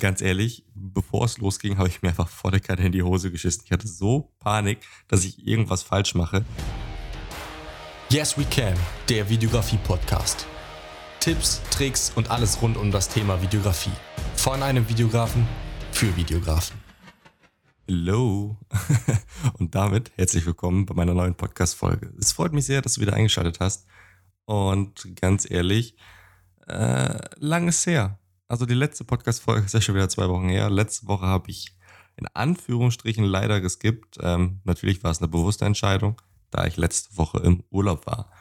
ganz ehrlich, bevor es losging, habe ich mir einfach vor der Karte in die Hose geschissen. Ich hatte so Panik, dass ich irgendwas falsch mache. Yes We Can, der Videografie-Podcast. Tipps, Tricks und alles rund um das Thema Videografie. Von einem Videografen für Videografen. Hallo und damit herzlich willkommen bei meiner neuen Podcast-Folge. Es freut mich sehr, dass du wieder eingeschaltet hast. Und ganz ehrlich, äh, lang ist her. Also die letzte Podcast-Folge ist ja schon wieder zwei Wochen her. Letzte Woche habe ich in Anführungsstrichen leider geskippt. Ähm, natürlich war es eine bewusste Entscheidung, da ich letzte Woche im Urlaub war.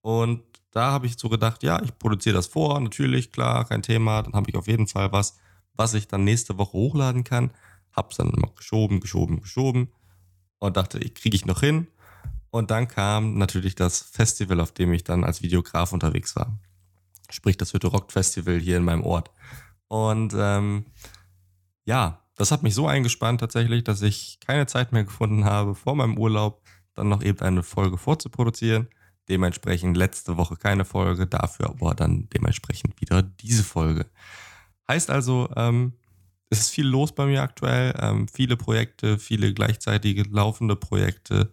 Und da habe ich so gedacht, ja, ich produziere das vor, natürlich, klar, kein Thema. Dann habe ich auf jeden Fall was, was ich dann nächste Woche hochladen kann. Hab's dann immer geschoben, geschoben, geschoben und dachte, ich kriege ich noch hin. Und dann kam natürlich das Festival, auf dem ich dann als Videograf unterwegs war sprich das Hütte Rock Festival hier in meinem Ort. Und ähm, ja, das hat mich so eingespannt tatsächlich, dass ich keine Zeit mehr gefunden habe, vor meinem Urlaub dann noch eben eine Folge vorzuproduzieren. Dementsprechend letzte Woche keine Folge, dafür aber dann dementsprechend wieder diese Folge. Heißt also, ähm, es ist viel los bei mir aktuell, ähm, viele Projekte, viele gleichzeitige laufende Projekte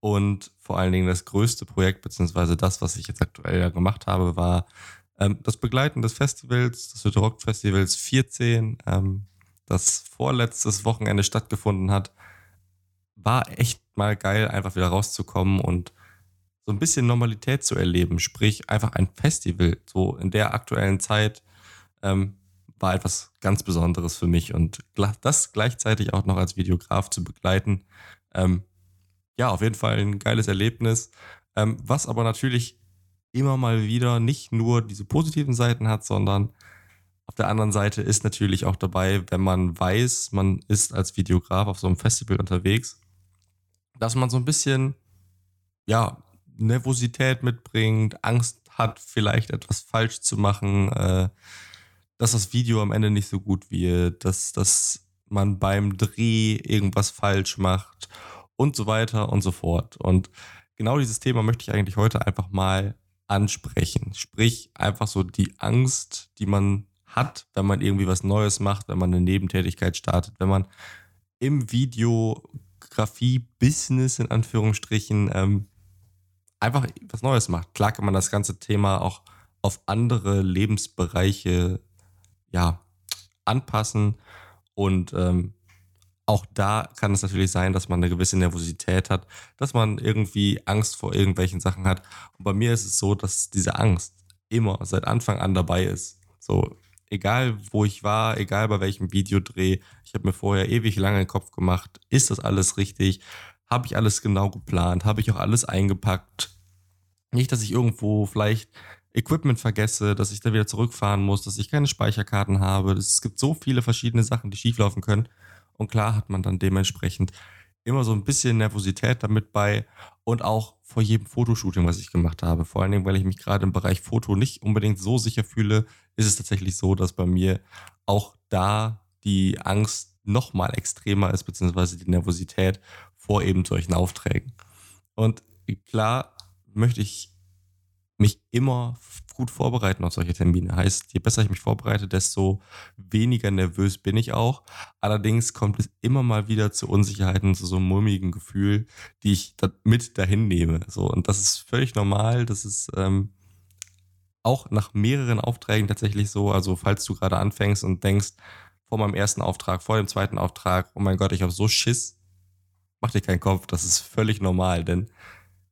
und vor allen Dingen das größte Projekt, beziehungsweise das, was ich jetzt aktuell ja gemacht habe, war ähm, das Begleiten des Festivals, des Hütte Rock Festivals 14, ähm, das vorletztes Wochenende stattgefunden hat, war echt mal geil, einfach wieder rauszukommen und so ein bisschen Normalität zu erleben. Sprich, einfach ein Festival, so in der aktuellen Zeit, ähm, war etwas ganz Besonderes für mich. Und das gleichzeitig auch noch als Videograf zu begleiten, ähm, ja, auf jeden Fall ein geiles Erlebnis. Ähm, was aber natürlich immer mal wieder nicht nur diese positiven Seiten hat, sondern auf der anderen Seite ist natürlich auch dabei, wenn man weiß, man ist als Videograf auf so einem Festival unterwegs, dass man so ein bisschen, ja, Nervosität mitbringt, Angst hat, vielleicht etwas falsch zu machen, äh, dass das Video am Ende nicht so gut wird, dass, dass man beim Dreh irgendwas falsch macht und so weiter und so fort. Und genau dieses Thema möchte ich eigentlich heute einfach mal ansprechen. Sprich, einfach so die Angst, die man hat, wenn man irgendwie was Neues macht, wenn man eine Nebentätigkeit startet, wenn man im Videografie-Business in Anführungsstrichen ähm, einfach was Neues macht. Klar kann man das ganze Thema auch auf andere Lebensbereiche ja, anpassen und ähm, auch da kann es natürlich sein, dass man eine gewisse Nervosität hat, dass man irgendwie Angst vor irgendwelchen Sachen hat. Und bei mir ist es so, dass diese Angst immer seit Anfang an dabei ist. So, egal wo ich war, egal bei welchem Videodreh, ich habe mir vorher ewig lange den Kopf gemacht, ist das alles richtig? Habe ich alles genau geplant? Habe ich auch alles eingepackt? Nicht, dass ich irgendwo vielleicht Equipment vergesse, dass ich da wieder zurückfahren muss, dass ich keine Speicherkarten habe. Es gibt so viele verschiedene Sachen, die schieflaufen können. Und klar hat man dann dementsprechend immer so ein bisschen Nervosität damit bei und auch vor jedem Fotoshooting, was ich gemacht habe. Vor allen Dingen, weil ich mich gerade im Bereich Foto nicht unbedingt so sicher fühle, ist es tatsächlich so, dass bei mir auch da die Angst noch mal extremer ist, beziehungsweise die Nervosität vor eben solchen Aufträgen. Und klar möchte ich mich immer gut vorbereiten auf solche Termine. Heißt, je besser ich mich vorbereite, desto weniger nervös bin ich auch. Allerdings kommt es immer mal wieder zu Unsicherheiten, zu so einem mulmigen Gefühl, die ich mit dahin nehme. So, und das ist völlig normal. Das ist ähm, auch nach mehreren Aufträgen tatsächlich so. Also, falls du gerade anfängst und denkst, vor meinem ersten Auftrag, vor dem zweiten Auftrag, oh mein Gott, ich habe so Schiss, mach dir keinen Kopf, das ist völlig normal, denn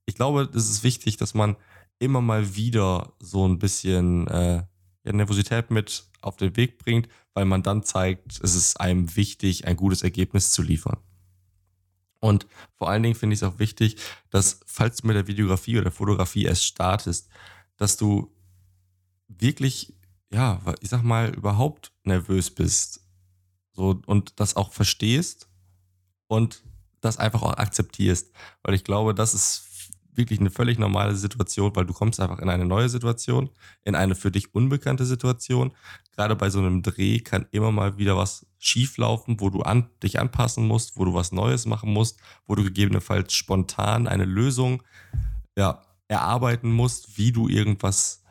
ich glaube, es ist wichtig, dass man immer mal wieder so ein bisschen äh, Nervosität mit auf den Weg bringt, weil man dann zeigt, es ist einem wichtig, ein gutes Ergebnis zu liefern. Und vor allen Dingen finde ich es auch wichtig, dass, falls du mit der Videografie oder Fotografie erst startest, dass du wirklich, ja, ich sag mal, überhaupt nervös bist. So, und das auch verstehst und das einfach auch akzeptierst. Weil ich glaube, das ist wirklich eine völlig normale Situation, weil du kommst einfach in eine neue Situation, in eine für dich unbekannte Situation. Gerade bei so einem Dreh kann immer mal wieder was schieflaufen, wo du an, dich anpassen musst, wo du was Neues machen musst, wo du gegebenenfalls spontan eine Lösung ja, erarbeiten musst, wie du irgendwas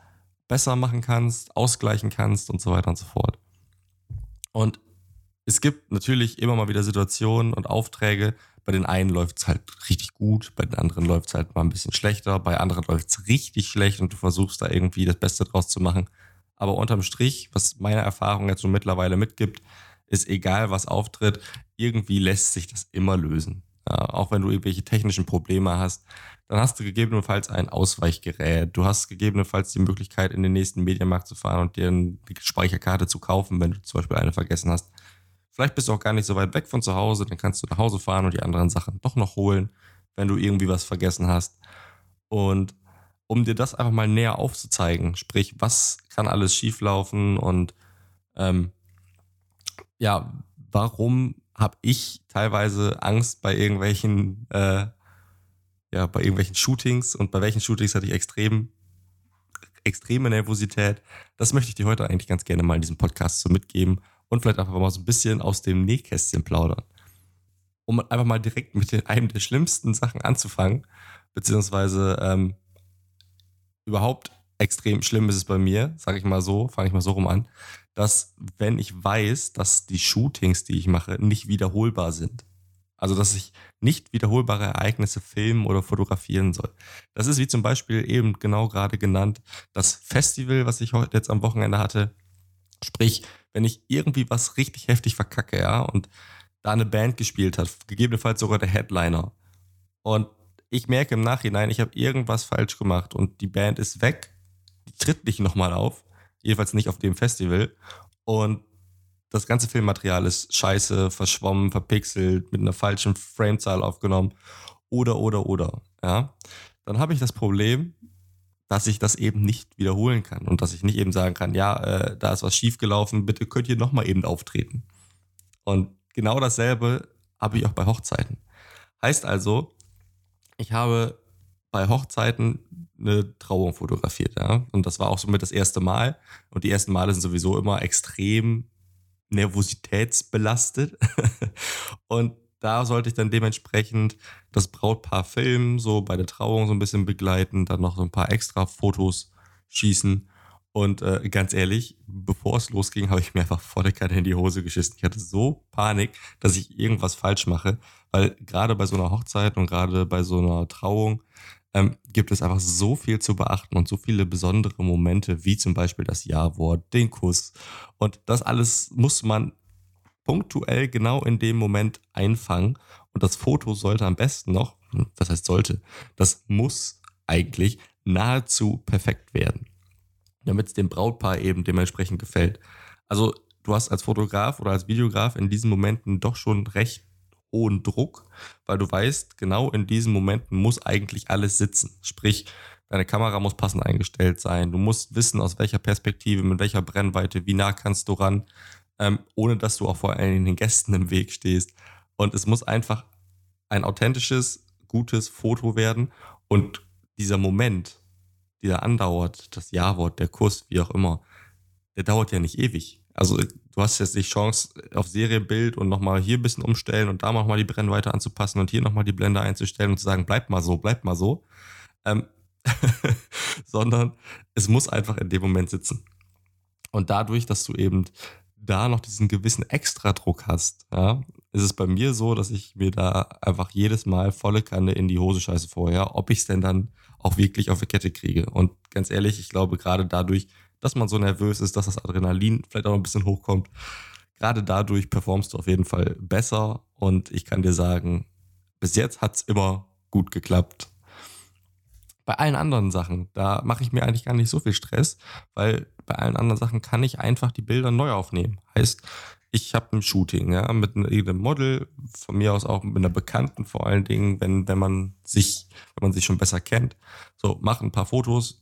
besser machen kannst, ausgleichen kannst und so weiter und so fort. Und es gibt natürlich immer mal wieder Situationen und Aufträge, bei den einen läuft es halt richtig gut, bei den anderen läuft es halt mal ein bisschen schlechter, bei anderen läuft es richtig schlecht und du versuchst da irgendwie das Beste draus zu machen. Aber unterm Strich, was meine Erfahrung jetzt so mittlerweile mitgibt, ist egal, was auftritt, irgendwie lässt sich das immer lösen. Ja, auch wenn du irgendwelche technischen Probleme hast, dann hast du gegebenenfalls ein Ausweichgerät. Du hast gegebenenfalls die Möglichkeit, in den nächsten Medienmarkt zu fahren und dir eine Speicherkarte zu kaufen, wenn du zum Beispiel eine vergessen hast. Vielleicht bist du auch gar nicht so weit weg von zu Hause, dann kannst du nach Hause fahren und die anderen Sachen doch noch holen, wenn du irgendwie was vergessen hast. Und um dir das einfach mal näher aufzuzeigen, sprich, was kann alles schieflaufen und ähm, ja, warum habe ich teilweise Angst bei irgendwelchen, äh, ja, bei irgendwelchen Shootings und bei welchen Shootings hatte ich extrem, extreme Nervosität. Das möchte ich dir heute eigentlich ganz gerne mal in diesem Podcast so mitgeben und vielleicht einfach mal so ein bisschen aus dem Nähkästchen plaudern. Um einfach mal direkt mit einem der schlimmsten Sachen anzufangen, beziehungsweise ähm, überhaupt extrem schlimm ist es bei mir, sage ich mal so, fange ich mal so rum an, dass wenn ich weiß, dass die Shootings, die ich mache, nicht wiederholbar sind. Also, dass ich nicht wiederholbare Ereignisse filmen oder fotografieren soll. Das ist wie zum Beispiel eben genau gerade genannt das Festival, was ich heute jetzt am Wochenende hatte. Sprich, wenn ich irgendwie was richtig heftig verkacke, ja, und da eine Band gespielt hat, gegebenenfalls sogar der Headliner. Und ich merke im Nachhinein, ich habe irgendwas falsch gemacht und die Band ist weg, die tritt nicht nochmal auf, jedenfalls nicht auf dem Festival. Und das ganze Filmmaterial ist scheiße, verschwommen, verpixelt, mit einer falschen Framezahl aufgenommen. Oder, oder, oder. Ja. Dann habe ich das Problem, dass ich das eben nicht wiederholen kann und dass ich nicht eben sagen kann, ja, äh, da ist was schiefgelaufen, bitte könnt ihr nochmal eben auftreten. Und genau dasselbe habe ich auch bei Hochzeiten. Heißt also, ich habe bei Hochzeiten eine Trauung fotografiert, ja. Und das war auch somit das erste Mal. Und die ersten Male sind sowieso immer extrem nervositätsbelastet. und da sollte ich dann dementsprechend das Brautpaar filmen, so bei der Trauung so ein bisschen begleiten, dann noch so ein paar extra Fotos schießen. Und äh, ganz ehrlich, bevor es losging, habe ich mir einfach volle Kanne in die Hose geschissen. Ich hatte so Panik, dass ich irgendwas falsch mache, weil gerade bei so einer Hochzeit und gerade bei so einer Trauung ähm, gibt es einfach so viel zu beachten und so viele besondere Momente, wie zum Beispiel das Ja-Wort, den Kuss. Und das alles muss man punktuell genau in dem Moment einfangen. Und das Foto sollte am besten noch, was heißt sollte, das muss eigentlich nahezu perfekt werden, damit es dem Brautpaar eben dementsprechend gefällt. Also du hast als Fotograf oder als Videograf in diesen Momenten doch schon recht hohen Druck, weil du weißt, genau in diesen Momenten muss eigentlich alles sitzen. Sprich, deine Kamera muss passend eingestellt sein. Du musst wissen, aus welcher Perspektive, mit welcher Brennweite, wie nah kannst du ran, ähm, ohne dass du auch vor allem den Gästen im Weg stehst. Und es muss einfach ein authentisches, gutes Foto werden. Und dieser Moment, der andauert, das Ja-Wort, der Kuss, wie auch immer, der dauert ja nicht ewig. Also du hast jetzt die Chance, auf Serienbild und nochmal hier ein bisschen umstellen und da nochmal die Brennweite anzupassen und hier nochmal die Blende einzustellen und zu sagen, bleib mal so, bleib mal so. Ähm, sondern es muss einfach in dem Moment sitzen. Und dadurch, dass du eben da noch diesen gewissen Extradruck hast, ja, ist es bei mir so, dass ich mir da einfach jedes Mal volle Kanne in die Hose scheiße vorher, ob ich es denn dann auch wirklich auf die Kette kriege. Und ganz ehrlich, ich glaube, gerade dadurch dass man so nervös ist, dass das Adrenalin vielleicht auch ein bisschen hochkommt. Gerade dadurch performst du auf jeden Fall besser und ich kann dir sagen, bis jetzt hat es immer gut geklappt. Bei allen anderen Sachen, da mache ich mir eigentlich gar nicht so viel Stress, weil bei allen anderen Sachen kann ich einfach die Bilder neu aufnehmen. Heißt, ich habe ein Shooting, ja, mit einem Model, von mir aus auch mit einer Bekannten vor allen Dingen, wenn, wenn man sich, wenn man sich schon besser kennt. So, mach ein paar Fotos,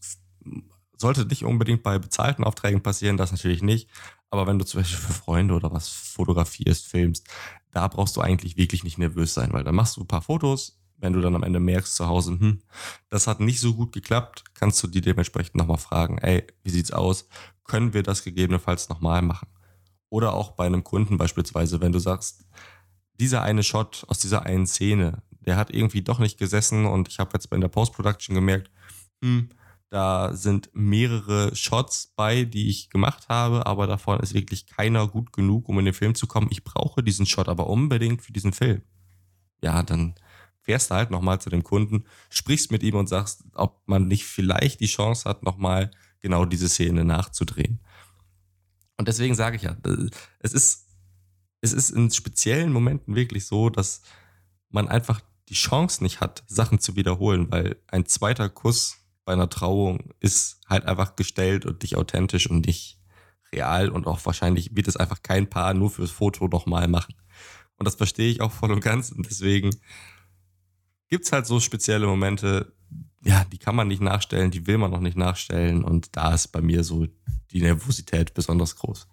sollte nicht unbedingt bei bezahlten Aufträgen passieren, das natürlich nicht. Aber wenn du zum Beispiel für Freunde oder was fotografierst, filmst, da brauchst du eigentlich wirklich nicht nervös sein, weil dann machst du ein paar Fotos. Wenn du dann am Ende merkst zu Hause, hm, das hat nicht so gut geklappt, kannst du die dementsprechend nochmal fragen, ey, wie sieht's aus? Können wir das gegebenenfalls nochmal machen? Oder auch bei einem Kunden beispielsweise, wenn du sagst, dieser eine Shot aus dieser einen Szene, der hat irgendwie doch nicht gesessen und ich habe jetzt bei der Post-Production gemerkt, hm, Da sind mehrere Shots bei, die ich gemacht habe, aber davon ist wirklich keiner gut genug, um in den Film zu kommen. Ich brauche diesen Shot aber unbedingt für diesen Film. Ja, dann fährst du halt nochmal zu dem Kunden, sprichst mit ihm und sagst, ob man nicht vielleicht die Chance hat, nochmal genau diese Szene nachzudrehen. Und deswegen sage ich ja, äh, es ist, es ist in speziellen Momenten wirklich so, dass man einfach die Chance nicht hat, Sachen zu wiederholen, weil ein zweiter Kuss bei einer Trauung ist halt einfach gestellt und nicht authentisch und nicht real und auch wahrscheinlich wird es einfach kein Paar nur fürs Foto nochmal machen. Und das verstehe ich auch voll und ganz und deswegen gibt es halt so spezielle Momente, ja, die kann man nicht nachstellen, die will man noch nicht nachstellen und da ist bei mir so die Nervosität besonders groß.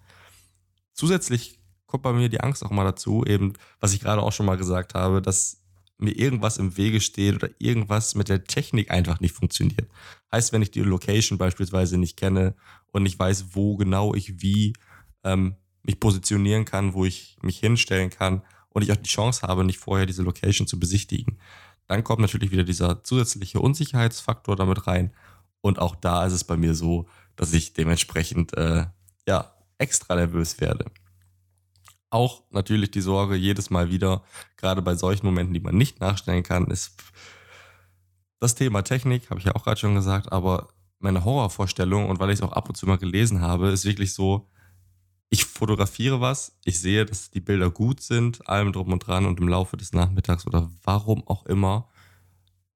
Zusätzlich kommt bei mir die Angst auch mal dazu, eben, was ich gerade auch schon mal gesagt habe, dass mir irgendwas im Wege steht oder irgendwas mit der Technik einfach nicht funktioniert. Heißt, wenn ich die Location beispielsweise nicht kenne und nicht weiß, wo genau ich wie ähm, mich positionieren kann, wo ich mich hinstellen kann und ich auch die Chance habe, nicht vorher diese Location zu besichtigen, dann kommt natürlich wieder dieser zusätzliche Unsicherheitsfaktor damit rein. Und auch da ist es bei mir so, dass ich dementsprechend äh, ja extra nervös werde auch natürlich die Sorge jedes Mal wieder, gerade bei solchen Momenten, die man nicht nachstellen kann, ist das Thema Technik, habe ich ja auch gerade schon gesagt, aber meine Horrorvorstellung und weil ich es auch ab und zu mal gelesen habe, ist wirklich so, ich fotografiere was, ich sehe, dass die Bilder gut sind, allem drum und dran und im Laufe des Nachmittags oder warum auch immer,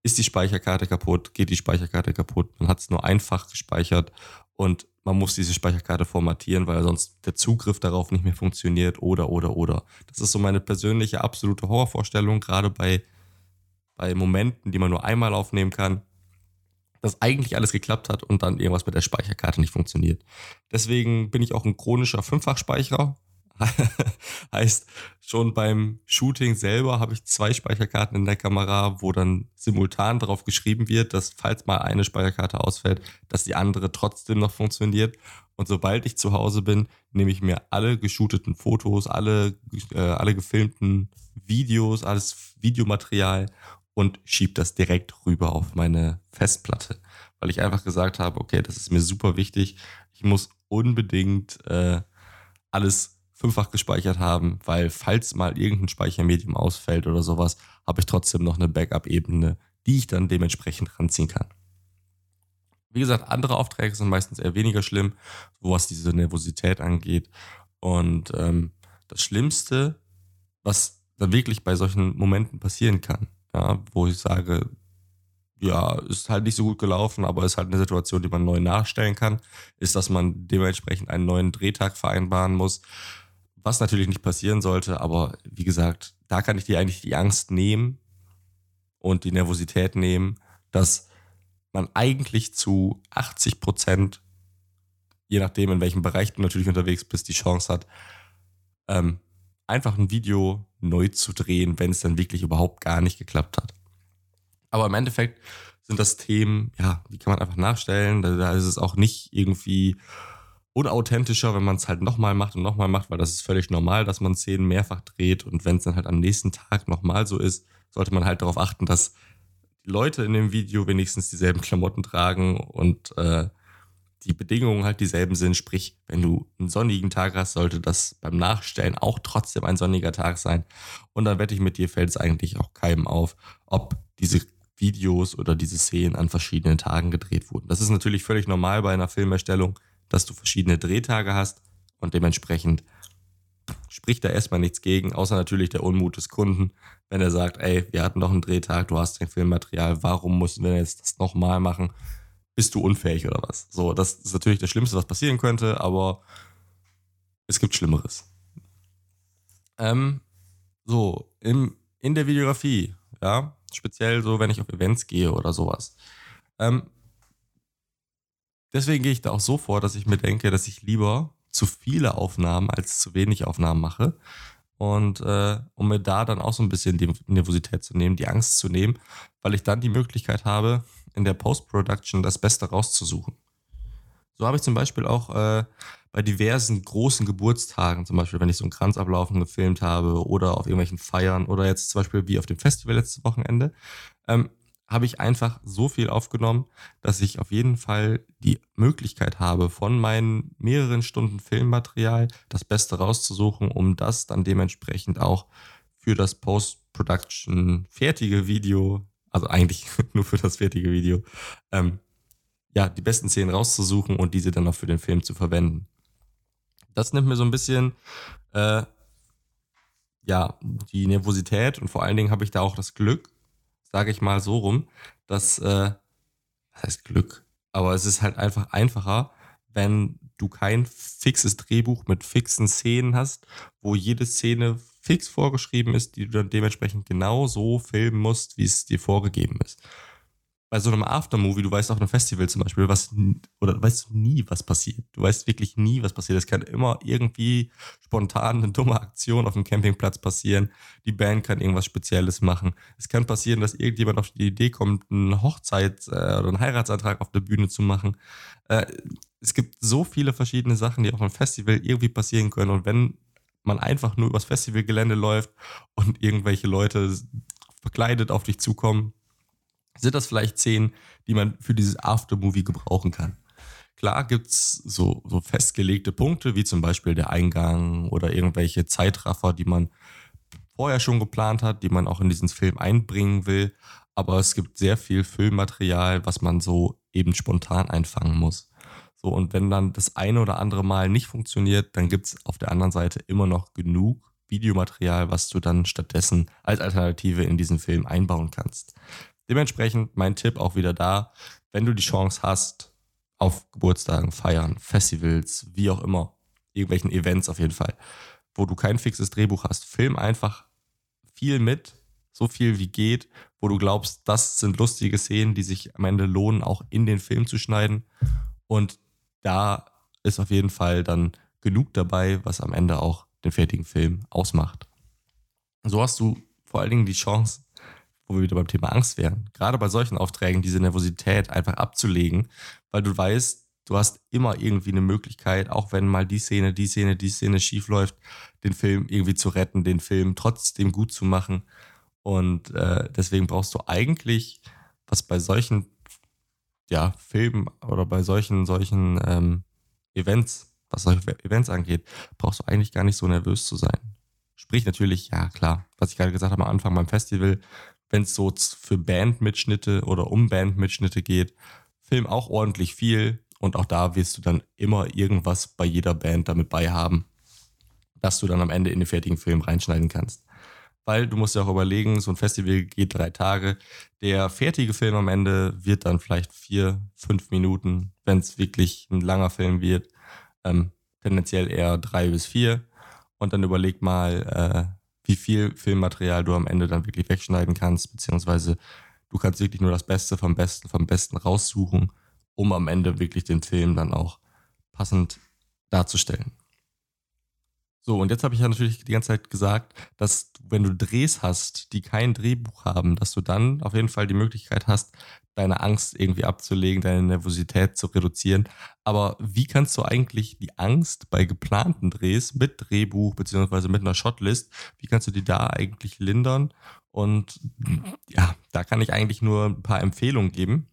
ist die Speicherkarte kaputt, geht die Speicherkarte kaputt, man hat es nur einfach gespeichert und man muss diese Speicherkarte formatieren, weil sonst der Zugriff darauf nicht mehr funktioniert oder, oder, oder. Das ist so meine persönliche absolute Horrorvorstellung, gerade bei, bei Momenten, die man nur einmal aufnehmen kann, dass eigentlich alles geklappt hat und dann irgendwas mit der Speicherkarte nicht funktioniert. Deswegen bin ich auch ein chronischer Fünffachspeicherer. heißt, schon beim Shooting selber habe ich zwei Speicherkarten in der Kamera, wo dann simultan darauf geschrieben wird, dass falls mal eine Speicherkarte ausfällt, dass die andere trotzdem noch funktioniert. Und sobald ich zu Hause bin, nehme ich mir alle geshooteten Fotos, alle, äh, alle gefilmten Videos, alles Videomaterial und schiebe das direkt rüber auf meine Festplatte. Weil ich einfach gesagt habe, okay, das ist mir super wichtig. Ich muss unbedingt äh, alles fünffach gespeichert haben, weil falls mal irgendein Speichermedium ausfällt oder sowas, habe ich trotzdem noch eine Backup-Ebene, die ich dann dementsprechend ranziehen kann. Wie gesagt, andere Aufträge sind meistens eher weniger schlimm, was diese Nervosität angeht. Und ähm, das Schlimmste, was dann wirklich bei solchen Momenten passieren kann, ja, wo ich sage, ja, ist halt nicht so gut gelaufen, aber ist halt eine Situation, die man neu nachstellen kann, ist, dass man dementsprechend einen neuen Drehtag vereinbaren muss was natürlich nicht passieren sollte, aber wie gesagt, da kann ich dir eigentlich die Angst nehmen und die Nervosität nehmen, dass man eigentlich zu 80 Prozent, je nachdem in welchem Bereich du natürlich unterwegs bist, die Chance hat, ähm, einfach ein Video neu zu drehen, wenn es dann wirklich überhaupt gar nicht geklappt hat. Aber im Endeffekt sind das Themen, ja, die kann man einfach nachstellen. Da, da ist es auch nicht irgendwie unauthentischer, wenn man es halt nochmal macht und nochmal macht, weil das ist völlig normal, dass man Szenen mehrfach dreht und wenn es dann halt am nächsten Tag nochmal so ist, sollte man halt darauf achten, dass die Leute in dem Video wenigstens dieselben Klamotten tragen und äh, die Bedingungen halt dieselben sind. Sprich, wenn du einen sonnigen Tag hast, sollte das beim Nachstellen auch trotzdem ein sonniger Tag sein. Und dann wette ich mit dir, fällt es eigentlich auch keinem auf, ob diese Videos oder diese Szenen an verschiedenen Tagen gedreht wurden. Das ist natürlich völlig normal bei einer Filmerstellung dass du verschiedene Drehtage hast und dementsprechend spricht da erstmal nichts gegen, außer natürlich der Unmut des Kunden, wenn er sagt, ey, wir hatten noch einen Drehtag, du hast kein Filmmaterial, warum mussten wir jetzt das nochmal machen? Bist du unfähig oder was? So, das ist natürlich das Schlimmste, was passieren könnte, aber es gibt Schlimmeres. Ähm, so, im, in der Videografie, ja, speziell so, wenn ich auf Events gehe oder sowas. Ähm, Deswegen gehe ich da auch so vor, dass ich mir denke, dass ich lieber zu viele Aufnahmen als zu wenig Aufnahmen mache. Und äh, um mir da dann auch so ein bisschen die Nervosität zu nehmen, die Angst zu nehmen, weil ich dann die Möglichkeit habe, in der Post-Production das Beste rauszusuchen. So habe ich zum Beispiel auch äh, bei diversen großen Geburtstagen, zum Beispiel wenn ich so einen Kranzablaufen gefilmt habe oder auf irgendwelchen Feiern oder jetzt zum Beispiel wie auf dem Festival letztes Wochenende, ähm, habe ich einfach so viel aufgenommen, dass ich auf jeden Fall die Möglichkeit habe, von meinen mehreren Stunden Filmmaterial das Beste rauszusuchen, um das dann dementsprechend auch für das Post-Production fertige Video, also eigentlich nur für das fertige Video, ähm, ja, die besten Szenen rauszusuchen und diese dann auch für den Film zu verwenden. Das nimmt mir so ein bisschen äh, ja, die Nervosität und vor allen Dingen habe ich da auch das Glück, sage ich mal so rum, dass, äh, das heißt Glück, aber es ist halt einfach einfacher, wenn du kein fixes Drehbuch mit fixen Szenen hast, wo jede Szene fix vorgeschrieben ist, die du dann dementsprechend genau so filmen musst, wie es dir vorgegeben ist bei so einem Aftermovie, du weißt auf einem Festival zum Beispiel, was, oder weißt du nie, was passiert. Du weißt wirklich nie, was passiert. Es kann immer irgendwie spontan eine dumme Aktion auf dem Campingplatz passieren. Die Band kann irgendwas Spezielles machen. Es kann passieren, dass irgendjemand auf die Idee kommt, einen Hochzeits- äh, oder einen Heiratsantrag auf der Bühne zu machen. Äh, es gibt so viele verschiedene Sachen, die auf einem Festival irgendwie passieren können. Und wenn man einfach nur übers Festivalgelände läuft und irgendwelche Leute verkleidet auf dich zukommen, sind das vielleicht Szenen, die man für dieses Aftermovie gebrauchen kann. Klar gibt es so, so festgelegte Punkte, wie zum Beispiel der Eingang oder irgendwelche Zeitraffer, die man vorher schon geplant hat, die man auch in diesen Film einbringen will. Aber es gibt sehr viel Filmmaterial, was man so eben spontan einfangen muss. So, und wenn dann das eine oder andere Mal nicht funktioniert, dann gibt es auf der anderen Seite immer noch genug Videomaterial, was du dann stattdessen als Alternative in diesen Film einbauen kannst. Dementsprechend mein Tipp auch wieder da, wenn du die Chance hast, auf Geburtstagen, Feiern, Festivals, wie auch immer, irgendwelchen Events auf jeden Fall, wo du kein fixes Drehbuch hast, film einfach viel mit, so viel wie geht, wo du glaubst, das sind lustige Szenen, die sich am Ende lohnen, auch in den Film zu schneiden. Und da ist auf jeden Fall dann genug dabei, was am Ende auch den fertigen Film ausmacht. So hast du vor allen Dingen die Chance, wo wir wieder beim Thema Angst wären. Gerade bei solchen Aufträgen diese Nervosität einfach abzulegen, weil du weißt, du hast immer irgendwie eine Möglichkeit, auch wenn mal die Szene, die Szene, die Szene schief läuft, den Film irgendwie zu retten, den Film trotzdem gut zu machen. Und äh, deswegen brauchst du eigentlich, was bei solchen ja, Filmen oder bei solchen, solchen ähm, Events, was solche Events angeht, brauchst du eigentlich gar nicht so nervös zu sein. Sprich natürlich, ja klar, was ich gerade gesagt habe am Anfang beim Festival, wenn es so für Bandmitschnitte oder um Bandmitschnitte geht, film auch ordentlich viel und auch da wirst du dann immer irgendwas bei jeder Band damit bei haben, dass du dann am Ende in den fertigen Film reinschneiden kannst. Weil du musst ja auch überlegen, so ein Festival geht drei Tage. Der fertige Film am Ende wird dann vielleicht vier, fünf Minuten, wenn es wirklich ein langer Film wird. Ähm, tendenziell eher drei bis vier. Und dann überleg mal, äh, wie viel Filmmaterial du am Ende dann wirklich wegschneiden kannst, beziehungsweise du kannst wirklich nur das Beste vom Besten vom Besten raussuchen, um am Ende wirklich den Film dann auch passend darzustellen. So, und jetzt habe ich ja natürlich die ganze Zeit gesagt, dass wenn du Drehs hast, die kein Drehbuch haben, dass du dann auf jeden Fall die Möglichkeit hast, deine Angst irgendwie abzulegen, deine Nervosität zu reduzieren. Aber wie kannst du eigentlich die Angst bei geplanten Drehs mit Drehbuch beziehungsweise mit einer Shotlist, wie kannst du die da eigentlich lindern? Und ja, da kann ich eigentlich nur ein paar Empfehlungen geben.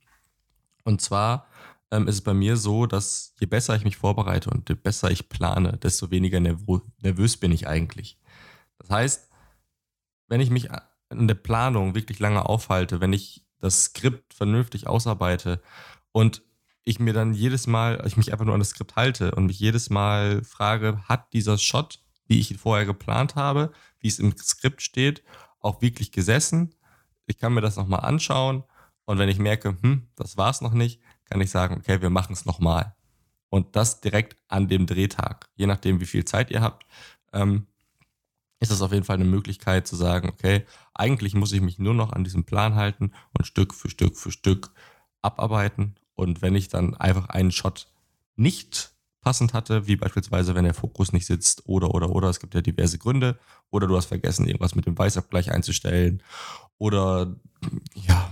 Und zwar ähm, ist es bei mir so, dass je besser ich mich vorbereite und je besser ich plane, desto weniger nervös bin ich eigentlich. Das heißt, wenn ich mich in der Planung wirklich lange aufhalte, wenn ich das Skript vernünftig ausarbeite und ich mir dann jedes Mal, ich mich einfach nur an das Skript halte und mich jedes Mal frage, hat dieser Shot, wie ich ihn vorher geplant habe, wie es im Skript steht, auch wirklich gesessen? Ich kann mir das nochmal anschauen und wenn ich merke, hm, das war es noch nicht, kann ich sagen, okay, wir machen es nochmal. Und das direkt an dem Drehtag. Je nachdem, wie viel Zeit ihr habt, ähm, ist das auf jeden Fall eine Möglichkeit zu sagen, okay, eigentlich muss ich mich nur noch an diesem Plan halten und Stück für Stück für Stück abarbeiten. Und wenn ich dann einfach einen Shot nicht passend hatte, wie beispielsweise, wenn der Fokus nicht sitzt oder, oder, oder, es gibt ja diverse Gründe, oder du hast vergessen, irgendwas mit dem Weißabgleich einzustellen, oder ja,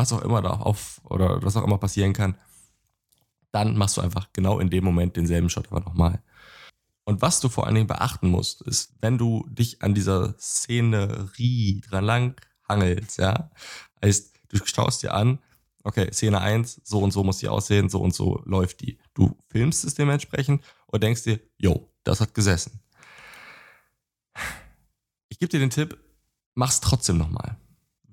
was auch immer da auf, oder was auch immer passieren kann, dann machst du einfach genau in dem Moment denselben Shot aber nochmal. Und was du vor allen Dingen beachten musst, ist, wenn du dich an dieser Szenerie dran lang hangelst, ja, heißt, Du schaust dir an, okay, Szene 1, so und so muss die aussehen, so und so läuft die. Du filmst es dementsprechend und denkst dir, yo, das hat gesessen. Ich gebe dir den Tipp, mach's trotzdem nochmal.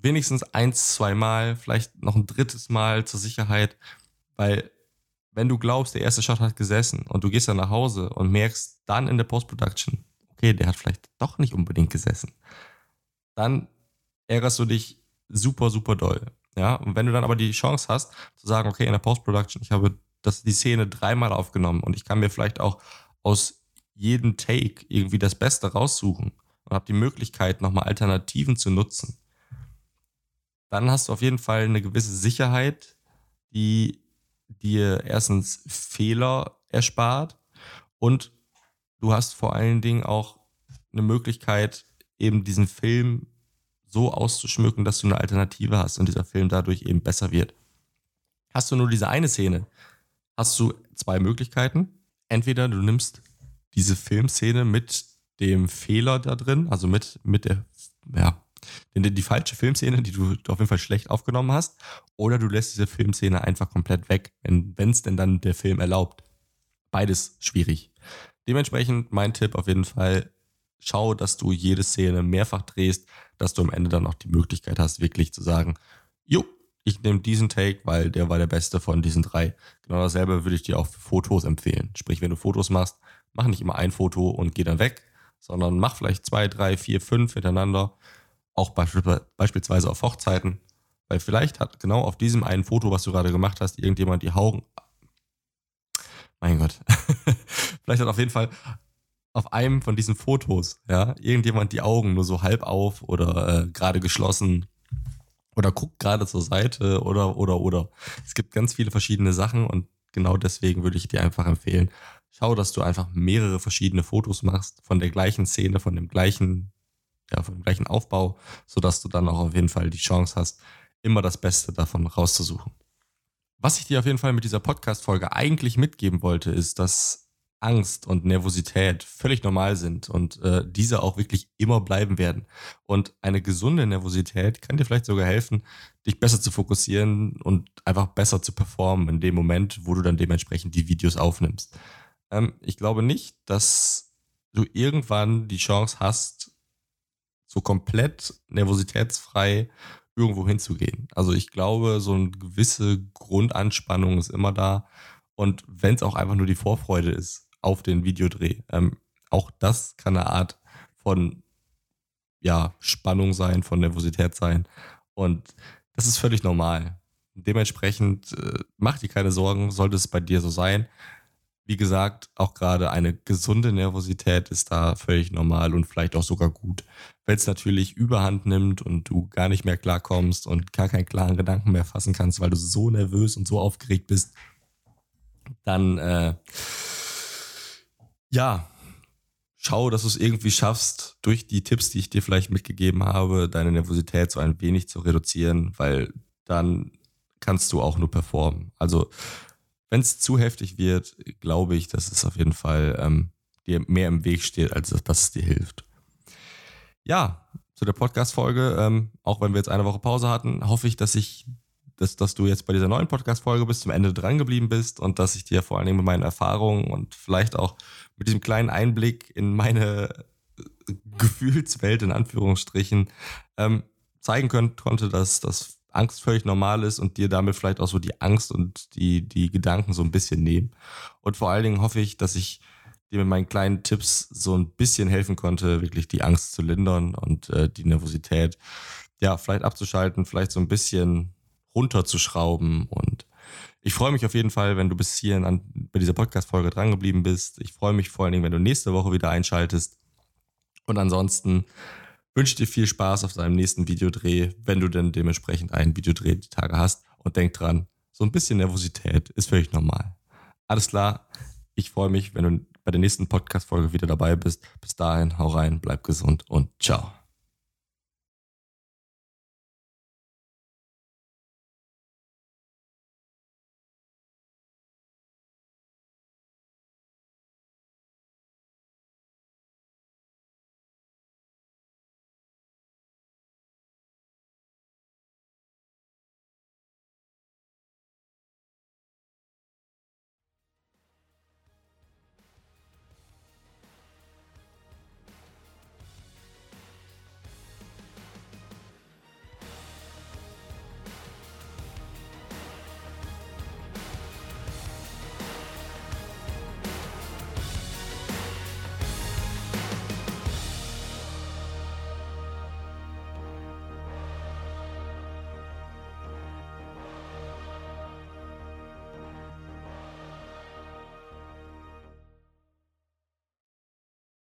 Wenigstens eins, zwei Mal, vielleicht noch ein drittes Mal zur Sicherheit, weil wenn du glaubst, der erste Shot hat gesessen und du gehst dann nach Hause und merkst dann in der Post-Production, okay, der hat vielleicht doch nicht unbedingt gesessen, dann ärgerst du dich super, super doll. Ja, und wenn du dann aber die Chance hast, zu sagen, okay, in der Post-Production, ich habe das, die Szene dreimal aufgenommen und ich kann mir vielleicht auch aus jedem Take irgendwie das Beste raussuchen und habe die Möglichkeit, nochmal Alternativen zu nutzen, dann hast du auf jeden Fall eine gewisse Sicherheit, die dir erstens Fehler erspart und du hast vor allen Dingen auch eine Möglichkeit, eben diesen Film so auszuschmücken, dass du eine Alternative hast und dieser Film dadurch eben besser wird. Hast du nur diese eine Szene, hast du zwei Möglichkeiten. Entweder du nimmst diese Filmszene mit dem Fehler da drin, also mit, mit der, ja, die, die falsche Filmszene, die du auf jeden Fall schlecht aufgenommen hast, oder du lässt diese Filmszene einfach komplett weg, wenn es denn dann der Film erlaubt. Beides schwierig. Dementsprechend mein Tipp auf jeden Fall, schau, dass du jede Szene mehrfach drehst, dass du am Ende dann auch die Möglichkeit hast, wirklich zu sagen, jo, ich nehme diesen Take, weil der war der beste von diesen drei. Genau dasselbe würde ich dir auch für Fotos empfehlen. Sprich, wenn du Fotos machst, mach nicht immer ein Foto und geh dann weg, sondern mach vielleicht zwei, drei, vier, fünf hintereinander. Auch beispielsweise auf Hochzeiten. Weil vielleicht hat genau auf diesem einen Foto, was du gerade gemacht hast, irgendjemand die Augen. Mein Gott. vielleicht hat auf jeden Fall auf einem von diesen Fotos, ja, irgendjemand die Augen nur so halb auf oder äh, gerade geschlossen oder guckt gerade zur Seite oder, oder, oder. Es gibt ganz viele verschiedene Sachen und genau deswegen würde ich dir einfach empfehlen, schau, dass du einfach mehrere verschiedene Fotos machst von der gleichen Szene, von dem gleichen, ja, von dem gleichen Aufbau, sodass du dann auch auf jeden Fall die Chance hast, immer das Beste davon rauszusuchen. Was ich dir auf jeden Fall mit dieser Podcast-Folge eigentlich mitgeben wollte, ist, dass Angst und Nervosität völlig normal sind und äh, diese auch wirklich immer bleiben werden. Und eine gesunde Nervosität kann dir vielleicht sogar helfen, dich besser zu fokussieren und einfach besser zu performen in dem Moment, wo du dann dementsprechend die Videos aufnimmst. Ähm, ich glaube nicht, dass du irgendwann die Chance hast, so komplett nervositätsfrei irgendwo hinzugehen. Also ich glaube, so eine gewisse Grundanspannung ist immer da. Und wenn es auch einfach nur die Vorfreude ist, auf den Videodreh. Ähm, auch das kann eine Art von ja, Spannung sein, von Nervosität sein. Und das ist völlig normal. Dementsprechend äh, mach dir keine Sorgen, sollte es bei dir so sein. Wie gesagt, auch gerade eine gesunde Nervosität ist da völlig normal und vielleicht auch sogar gut. Wenn es natürlich überhand nimmt und du gar nicht mehr klarkommst und gar keinen klaren Gedanken mehr fassen kannst, weil du so nervös und so aufgeregt bist, dann äh, ja, schau, dass du es irgendwie schaffst, durch die Tipps, die ich dir vielleicht mitgegeben habe, deine Nervosität so ein wenig zu reduzieren, weil dann kannst du auch nur performen. Also, wenn es zu heftig wird, glaube ich, dass es auf jeden Fall ähm, dir mehr im Weg steht, als dass es dir hilft. Ja, zu der Podcast-Folge, ähm, auch wenn wir jetzt eine Woche Pause hatten, hoffe ich, dass ich dass, dass du jetzt bei dieser neuen Podcast-Folge bis zum Ende dran geblieben bist und dass ich dir vor allen Dingen mit meinen Erfahrungen und vielleicht auch mit diesem kleinen Einblick in meine äh, Gefühlswelt in Anführungsstrichen ähm, zeigen könnt, konnte, dass das Angst völlig normal ist und dir damit vielleicht auch so die Angst und die, die Gedanken so ein bisschen nehmen. Und vor allen Dingen hoffe ich, dass ich dir mit meinen kleinen Tipps so ein bisschen helfen konnte, wirklich die Angst zu lindern und äh, die Nervosität ja vielleicht abzuschalten, vielleicht so ein bisschen runterzuschrauben. Und ich freue mich auf jeden Fall, wenn du bis hierhin an, bei dieser Podcast-Folge drangeblieben bist. Ich freue mich vor allen Dingen, wenn du nächste Woche wieder einschaltest. Und ansonsten wünsche dir viel Spaß auf deinem nächsten Videodreh, wenn du denn dementsprechend einen Videodreh die Tage hast. Und denk dran, so ein bisschen Nervosität ist völlig normal. Alles klar, ich freue mich, wenn du bei der nächsten Podcast-Folge wieder dabei bist. Bis dahin, hau rein, bleib gesund und ciao.